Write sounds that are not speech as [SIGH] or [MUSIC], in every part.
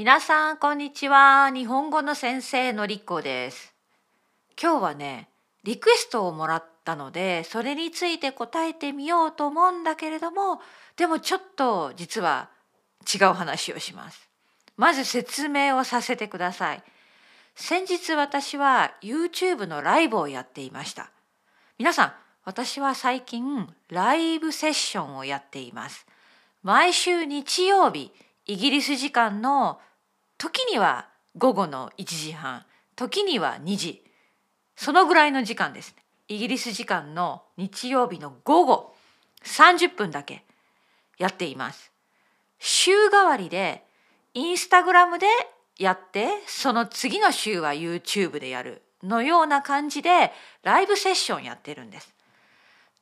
皆さんこんにちは。日本語の先生のりっこです。今日はねリクエストをもらったのでそれについて答えてみようと思うんだけれどもでもちょっと実は違う話をします。まず説明をさせてください。先日私は YouTube のライブをやっていました。皆さん私は最近ライブセッションをやっています。毎週日曜日イギリス時間の時には午後の1時半時には2時そのぐらいの時間ですね。イギリス時間の日曜日の午後30分だけやっています。週替わりでインスタグラムでやってその次の週は YouTube でやるのような感じでライブセッションやってるんです。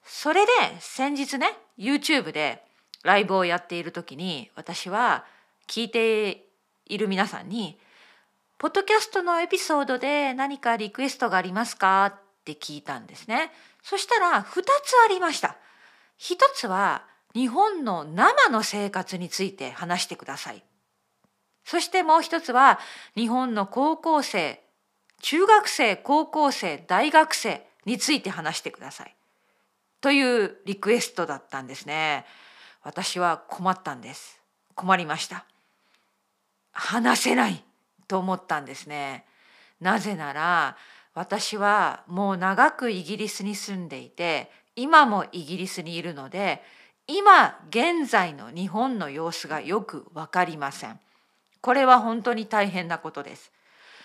それで先日ね YouTube でライブをやっている時に私は聞いている皆さんに「ポッドキャストのエピソードで何かリクエストがありますか?」って聞いたんですね。そしたら2つありました。1つは日本の生の生活について話してください。そしてもう一つは日本の高校生中学生高校生大学生について話してください。というリクエストだったんですね。私は困ったんです。困りました。話せないと思ったんですね。なぜなら私はもう長くイギリスに住んでいて今もイギリスにいるので今現在の日本の様子がよく分かりません。これは本当に大変なことです。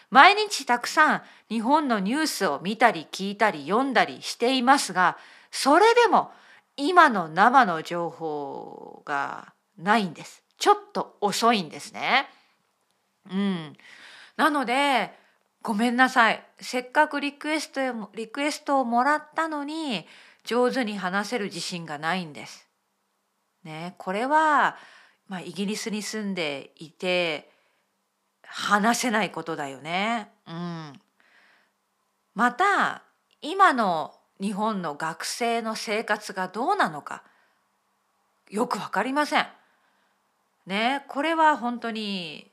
毎日たくさん日本のニュースを見たり聞いたり読んだりしていますがそれでも今の生の情報がないんです。ちょっと遅いんですね。うん、なのでごめんなさいせっかくリクエストリクエストをもらったのに上手に話せる自信がないんです。ね、これは、まあ、イギリスに住んでいて話せないことだよね。うん、また今の日本の学生の生活がどうなのかよく分かりません。ねこれは本当に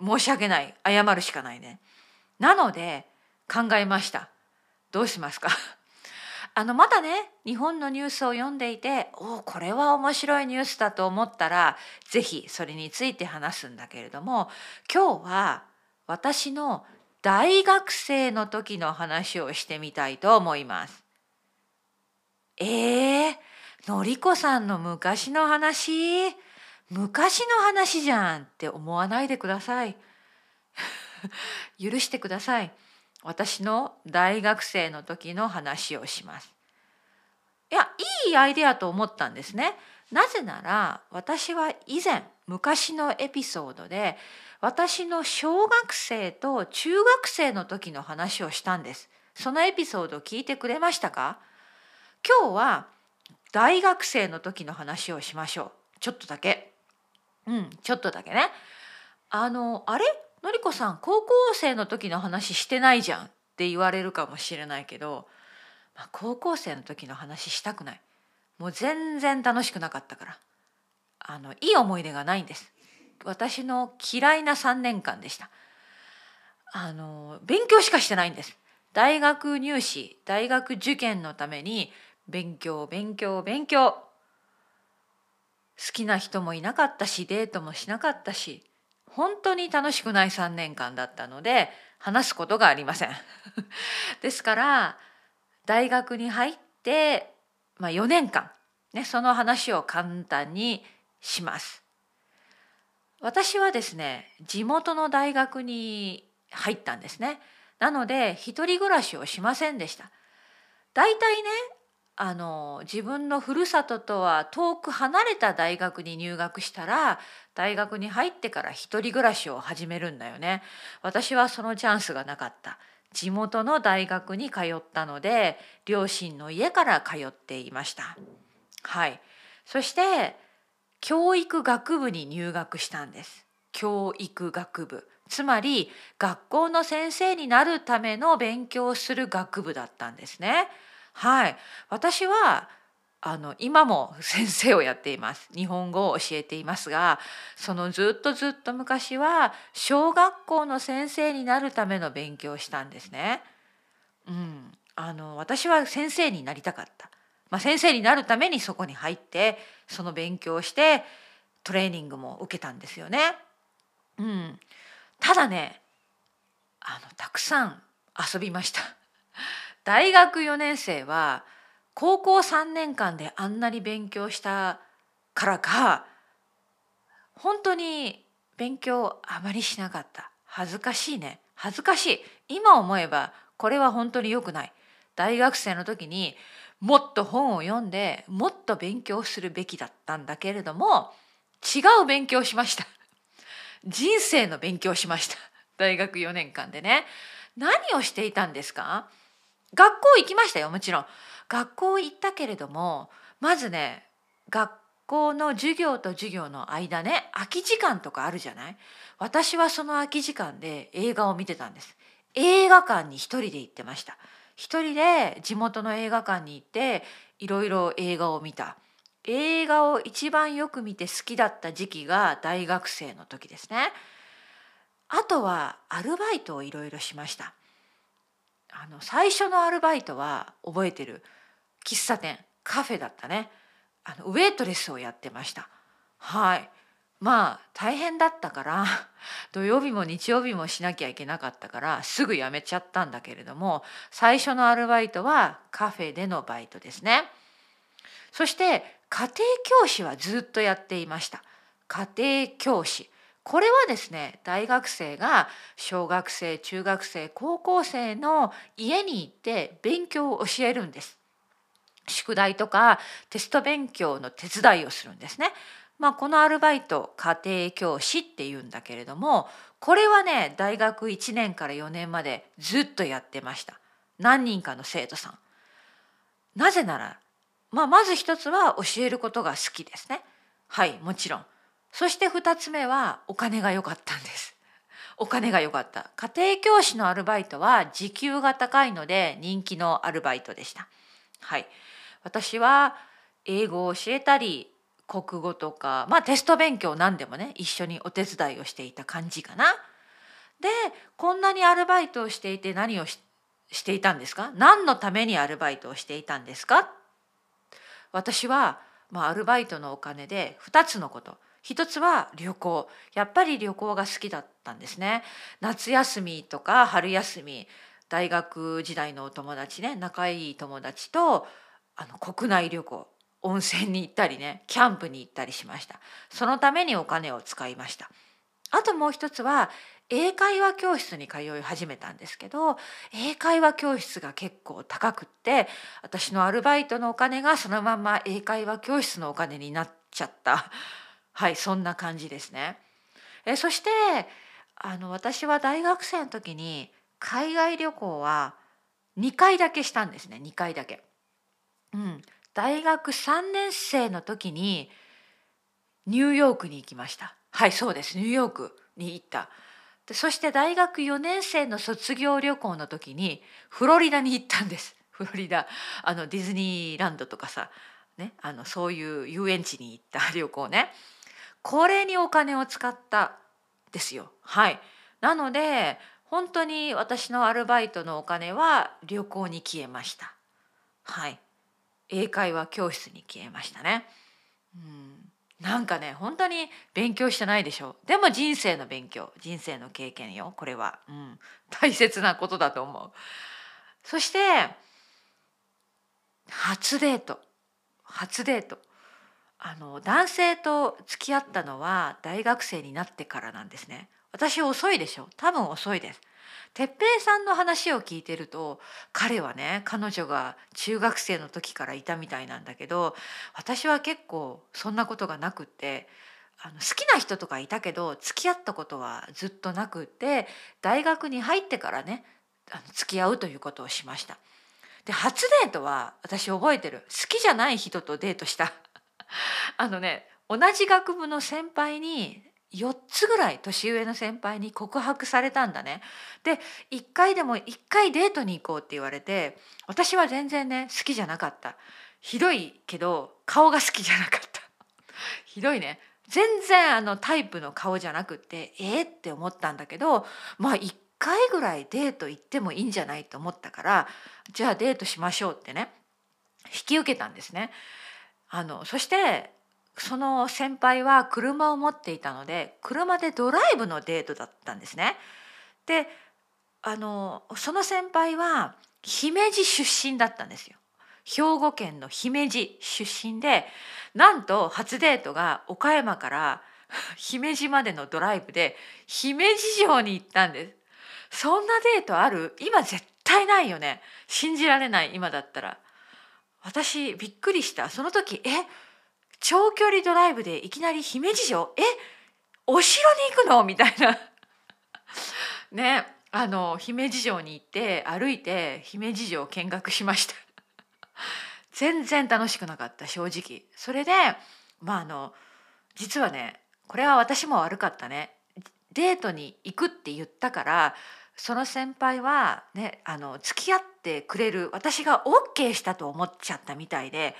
申し訳ない謝るしかないね。なので考えました。どうしますか？[LAUGHS] あのまだね日本のニュースを読んでいておこれは面白いニュースだと思ったら是非それについて話すんだけれども今日は私の大学生の時の話をしてみたいと思います。えー、のりこさんの昔の話？昔の話じゃんって思わないでください。[LAUGHS] 許してください。私の大学生の時の話をします。いや、いいアイデアと思ったんですね。なぜなら私は以前昔のエピソードで私の小学生と中学生の時の話をしたんです。そのエピソードを聞いてくれましたか？今日は大学生の時の話をしましょう。ちょっとだけ。うん、ちょっとだけね。あの、あれ？のりこさん、高校生の時の話してないじゃんって言われるかもしれないけど、まあ、高校生の時の話したくない。もう全然楽しくなかったから。あの、いい思い出がないんです。私の嫌いな3年間でした。あの、勉強しかしてないんです。大学入試、大学受験のために勉強、勉強、勉強。好きな人もいなかったしデートもしなかったし本当に楽しくない3年間だったので話すことがありません。[LAUGHS] ですから大学に入って、まあ、4年間、ね、その話を簡単にします。私はですね地元の大学に入ったんですね。なので一人暮らしをしませんでした。大体ねあの自分のふるさととは遠く離れた大学に入学したら大学に入ってから一人暮らしを始めるんだよね。私はそのチャンスがなかった。地元の大学に通ったので両親の家から通っていました。はい。そして教育学部に入学したんです。教育学部。つまり学校の先生になるための勉強をする学部だったんですね。はい、私はあの今も [LAUGHS] 先生をやっています日本語を教えていますがそのずっとずっと昔は小学校の先生になるための勉強をしたんですね。うん、あの私は先生になりたかった、まあ、先生になるためにそこに入ってその勉強をしてトレーニングも受けたんですよね。うん、ただねあのたくさん遊びました。大学4年生は高校3年間であんなに勉強したからか本当に勉強あまりしなかった。恥ずかしいね。恥ずかしい。今思えばこれは本当に良くない。大学生の時にもっと本を読んでもっと勉強するべきだったんだけれども違う勉強しました。人生の勉強しました。大学4年間でね。何をしていたんですか？学校行きましたよもちろん。学校行ったけれどもまずね学校の授業と授業の間ね空き時間とかあるじゃない？私はその空き時間で映画を見てたんです。映画館に一人で行ってました。一人で地元の映画館に行っていろいろ映画を見た。映画を一番よく見て好きだった時期が大学生の時ですね。あとはアルバイトをいろいろしました。あの最初のアルバイトは覚えてる。喫茶店カフェだったね。あのウェイトレスをやってました。はい。まあ大変だったから [LAUGHS] 土曜日も日曜日もしなきゃいけなかったからすぐ辞めちゃったんだけれども最初のアルバイトはカフェでのバイトですね。そして家庭教師はずっとやっていました。家庭教師。これはですね大学生が小学生中学生高校生の家に行って勉強を教えるんです宿題とかテスト勉強の手伝いをするんですね。まあ、このアルバイト家庭教師っていうんだけれどもこれはね大学1年から4年までずっとやってました何人かの生徒さん。なぜなら、まあ、まず一つは教えることが好きですね。はいもちろん。そして2つ目はお金が良かったんです。お金が良かった。家庭教師のアルバイトは時給が高いので人気のアルバイトでした。はい。私は英語を教えたり国語とかまあテスト勉強何でもね一緒にお手伝いをしていた感じかな。でこんなにアルバイトをしていて何をししていたんですか？何のためにアルバイトをしていたんですか？私は、まあ、アルバイトのお金で2つのこと一つは旅行。やっぱり旅行が好きだったんですね。夏休みとか春休み大学時代のお友達ね仲いい友達とあの国内旅行。温泉に行ったりねキャンプに行ったりしました。そのためにお金を使いました。あともう一つは英会話教室に通い始めたんですけど英会話教室が結構高くって私のアルバイトのお金がそのまま英会話教室のお金になっちゃった。はいそんな感じですね。えそしてあの私は大学生の時に海外旅行は2回だけしたんですね。2回だけ。うん、大学3年生の時にニューヨークに行きました。はいそうです。ニューヨークに行った。でそして大学4年生の卒業旅行の時にフロリダに行ったんです。[LAUGHS] フロリダ。あのディズニーランドとかさ、ね、あのそういう遊園地に行った旅行ね。これにお金を使ったですよ。はい。なので本当に私のアルバイトのお金は旅行に消えました。はい。英会話教室に消えましたね。うん。なんかね本当に勉強してないでしょ。でも人生の勉強人生の経験よこれは、うん、大切なことだと思う。そして初デート。初デート。あの男性と付き合ったのは大学生になってからなんですね。私遅いでしょ？多分遅いです。哲平さんの話を聞いてると彼はね彼女が中学生の時からいたみたいなんだけど私は結構そんなことがなくってあの好きな人とかいたけど付き合ったことはずっとなくって大学に入ってからねあの付き合うということをしました。で初デートは私覚えてる。好きじゃない人とデートした。[LAUGHS] あのね同じ学部の先輩に4つぐらい年上の先輩に告白されたんだね。で1回でも1回デートに行こうって言われて私は全然ね好きじゃなかった。ひどいけど顔が好きじゃなかったひどいね全然あのタイプの顔じゃなくてえー、って思ったんだけどまあ1回ぐらいデート行ってもいいんじゃないと思ったからじゃあデートしましょうってね引き受けたんですね。あのそしてその先輩は車を持っていたので車でドライブのデートだったんですね。であのその先輩は姫路出身だったんですよ。兵庫県の姫路出身でなんと初デートが岡山から [LAUGHS] 姫路までのドライブで姫路城に行ったんです。そんなデートある？今絶対ないよね。信じられない今だったら。私びっくりした。その時え長距離ドライブでいきなり姫路城？えお城に行くの？みたいな。[LAUGHS] ねあの姫路城に行って歩いて姫路城を見学しました。[LAUGHS] 全然楽しくなかった正直。それでまああの実はねこれは私も悪かったね。デートに行くって言ったからその先輩はねあの付き合ってくれる私が OK したと思っちゃったみたいで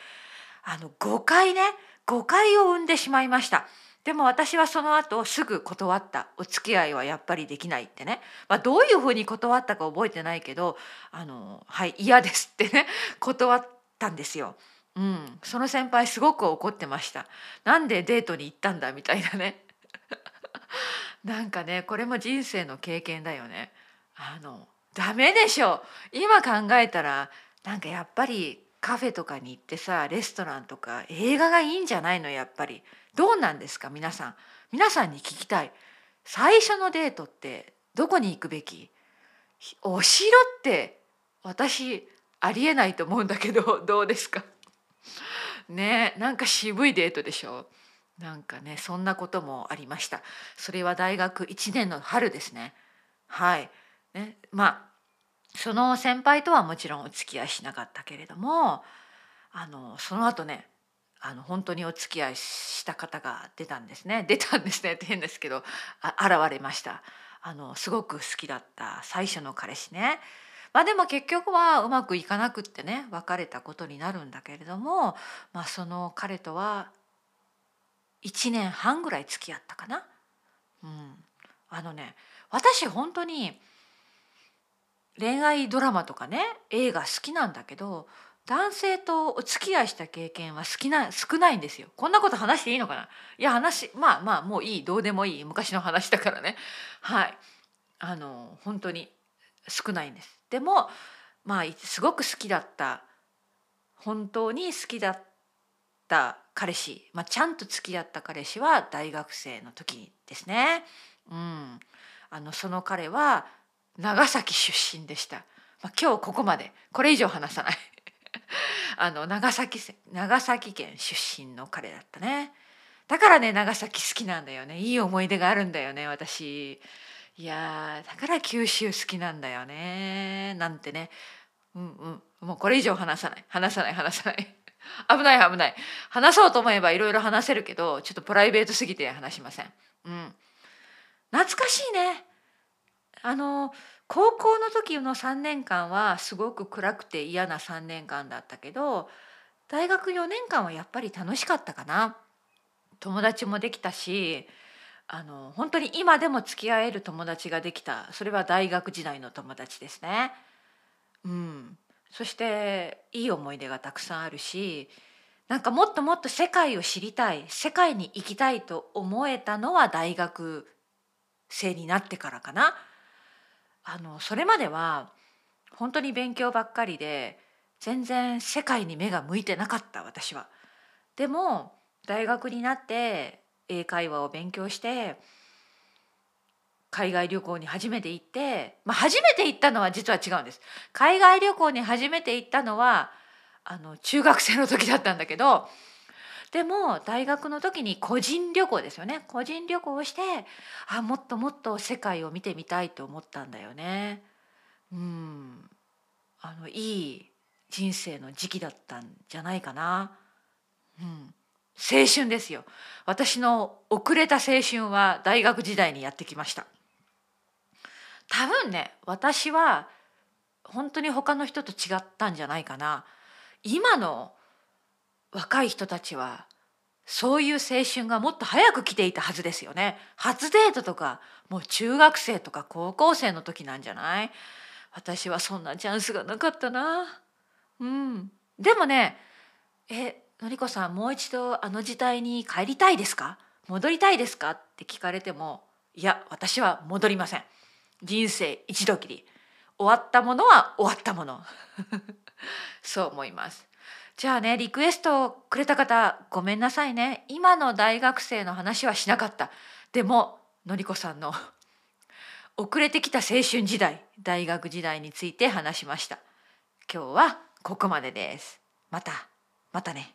あの誤解ね誤解を生んでしまいました。でも私はその後すぐ断ったお付き合いはやっぱりできないってね、まあ、どういうふうに断ったか覚えてないけどあのはい嫌ですってね断ったんですよ。うん、その先輩すごく怒ってました。なんでデートに行ったんだみたいなね。なんかねこれも人生の経験だよね。あのダメでしょ。今考えたらなんかやっぱりカフェとかに行ってさレストランとか映画がいいんじゃないの？やっぱり。どうなんですか？皆さん。皆さんに聞きたい。最初のデートってどこに行くべき？お城って私ありえないと思うんだけど [LAUGHS] どうですか？ねなんか渋いデートでしょ？なんかねそんなこともありました。それは大学1年の春ですね。はい。ね、まあその先輩とはもちろんお付き合いしなかったけれどもあのその後ねあの本当にお付き合いした方が出たんですね。出たんですね [LAUGHS] って変ですけどあ現れました。あのすごく好きだった最初の彼氏ね。まあでも結局はうまくいかなくってね別れたことになるんだけれども、まあ、その彼とは1年半ぐらい付き合ったかな。うん、あのね私本当に恋愛ドラマとかね映画好きなんだけど男性とお付き合いした経験は好きな少ないんですよ。こんなこと話していいのかな？いや話まあまあもういいどうでもいい昔の話だからねはいあの本当に少ないんです。でもまあすごく好きだった本当に好きだった彼氏、まあ、ちゃんと付き合った彼氏は大学生の時ですね。うん、あのその彼は長崎出身でした、まあ、今日ここまで。これ以上話さない。[LAUGHS] あの長崎長崎県出身の彼だったね。だからね長崎好きなんだよね。いい思い出があるんだよね私。いやだから九州好きなんだよね。なんてね。うんうん。もうこれ以上話さない。話さない話さない。[LAUGHS] 危ない危ない。話そうと思えばいろいろ話せるけどちょっとプライベートすぎて話しません。うん。懐かしいね。あの高校の時の3年間はすごく暗くて嫌な3年間だったけど大学4年間はやっぱり楽しかったかな。友達もできたしあの本当に今でも付き合える友達ができたそれは大学時代の友達ですね。うん、そしていい思い出がたくさんあるしなんかもっともっと世界を知りたい世界に行きたいと思えたのは大学生になってからかな。あのそれまでは本当に勉強ばっかりで全然世界に目が向いてなかった私は。でも大学になって英会話を勉強して海外旅行に初めて行って、まあ、初めて行ったのは実は違うんです。海外旅行に初めて行ったのはあの中学生の時だったんだけどでも大学の時に個人旅行ですよね。個人旅行をしてあもっともっと世界を見てみたいと思ったんだよね。うん。あのいい人生の時期だったんじゃないかな。うん、青春ですよ。私の遅れた青春は大学時代にやってきました。多分ね私は本当に他の人と違ったんじゃないかな。今の若い人たちはそういう青春がもっと早く来ていたはずですよね。初デートとかもう中学生とか高校生の時なんじゃない？私はそんなチャンスがなかったな。うん。でもね、え、のりこさんもう一度あの時代に帰りたいですか？戻りたいですか？って聞かれても、いや、私は戻りません。人生一度きり。終わったものは終わったもの。[LAUGHS] そう思います。じゃあねリクエストをくれた方ごめんなさいね。今の大学生の話はしなかった。でものりこさんの [LAUGHS] 遅れてきた青春時代大学時代について話しました。今日はここまでです。またまたね。